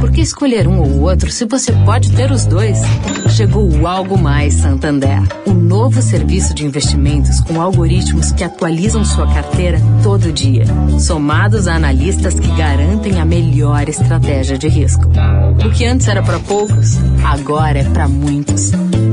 Por que escolher um ou outro se você pode ter os dois? Chegou o Algo Mais Santander, o novo serviço de investimentos com algoritmos que atualizam sua carteira todo dia, somados a analistas que garantem a melhor estratégia de risco. O que antes era para poucos, agora é para muitos.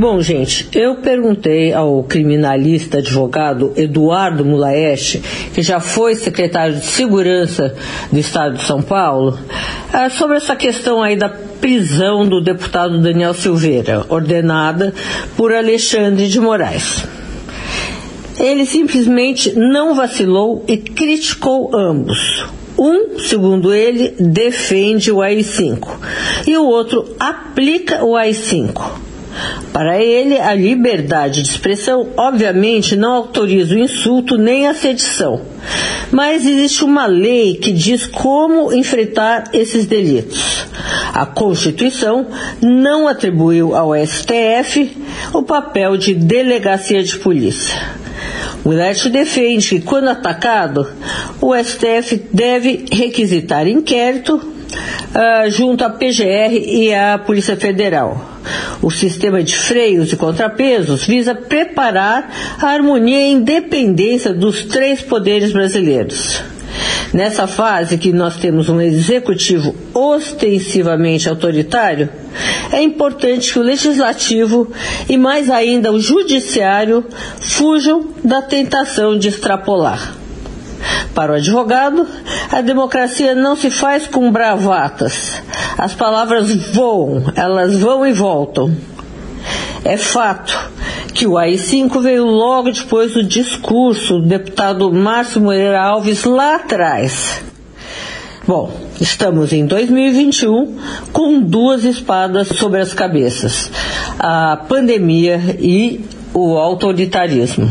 Bom, gente, eu perguntei ao criminalista advogado Eduardo Mulaeste, que já foi secretário de Segurança do Estado de São Paulo, eh, sobre essa questão aí da prisão do deputado Daniel Silveira, ordenada por Alexandre de Moraes. Ele simplesmente não vacilou e criticou ambos. Um, segundo ele, defende o AI-5 e o outro aplica o AI-5. Para ele, a liberdade de expressão obviamente não autoriza o insulto nem a sedição. Mas existe uma lei que diz como enfrentar esses delitos. A Constituição não atribuiu ao STF o papel de delegacia de polícia. Leste defende que, quando atacado, o STF deve requisitar inquérito uh, junto à PGR e à Polícia Federal. O sistema de freios e contrapesos visa preparar a harmonia e independência dos três poderes brasileiros. Nessa fase que nós temos um executivo ostensivamente autoritário, é importante que o legislativo e mais ainda o judiciário fujam da tentação de extrapolar. Para o advogado, a democracia não se faz com bravatas. As palavras voam, elas vão e voltam. É fato que o AI-5 veio logo depois do discurso do deputado Márcio Moreira Alves lá atrás. Bom, estamos em 2021 com duas espadas sobre as cabeças: a pandemia e o autoritarismo.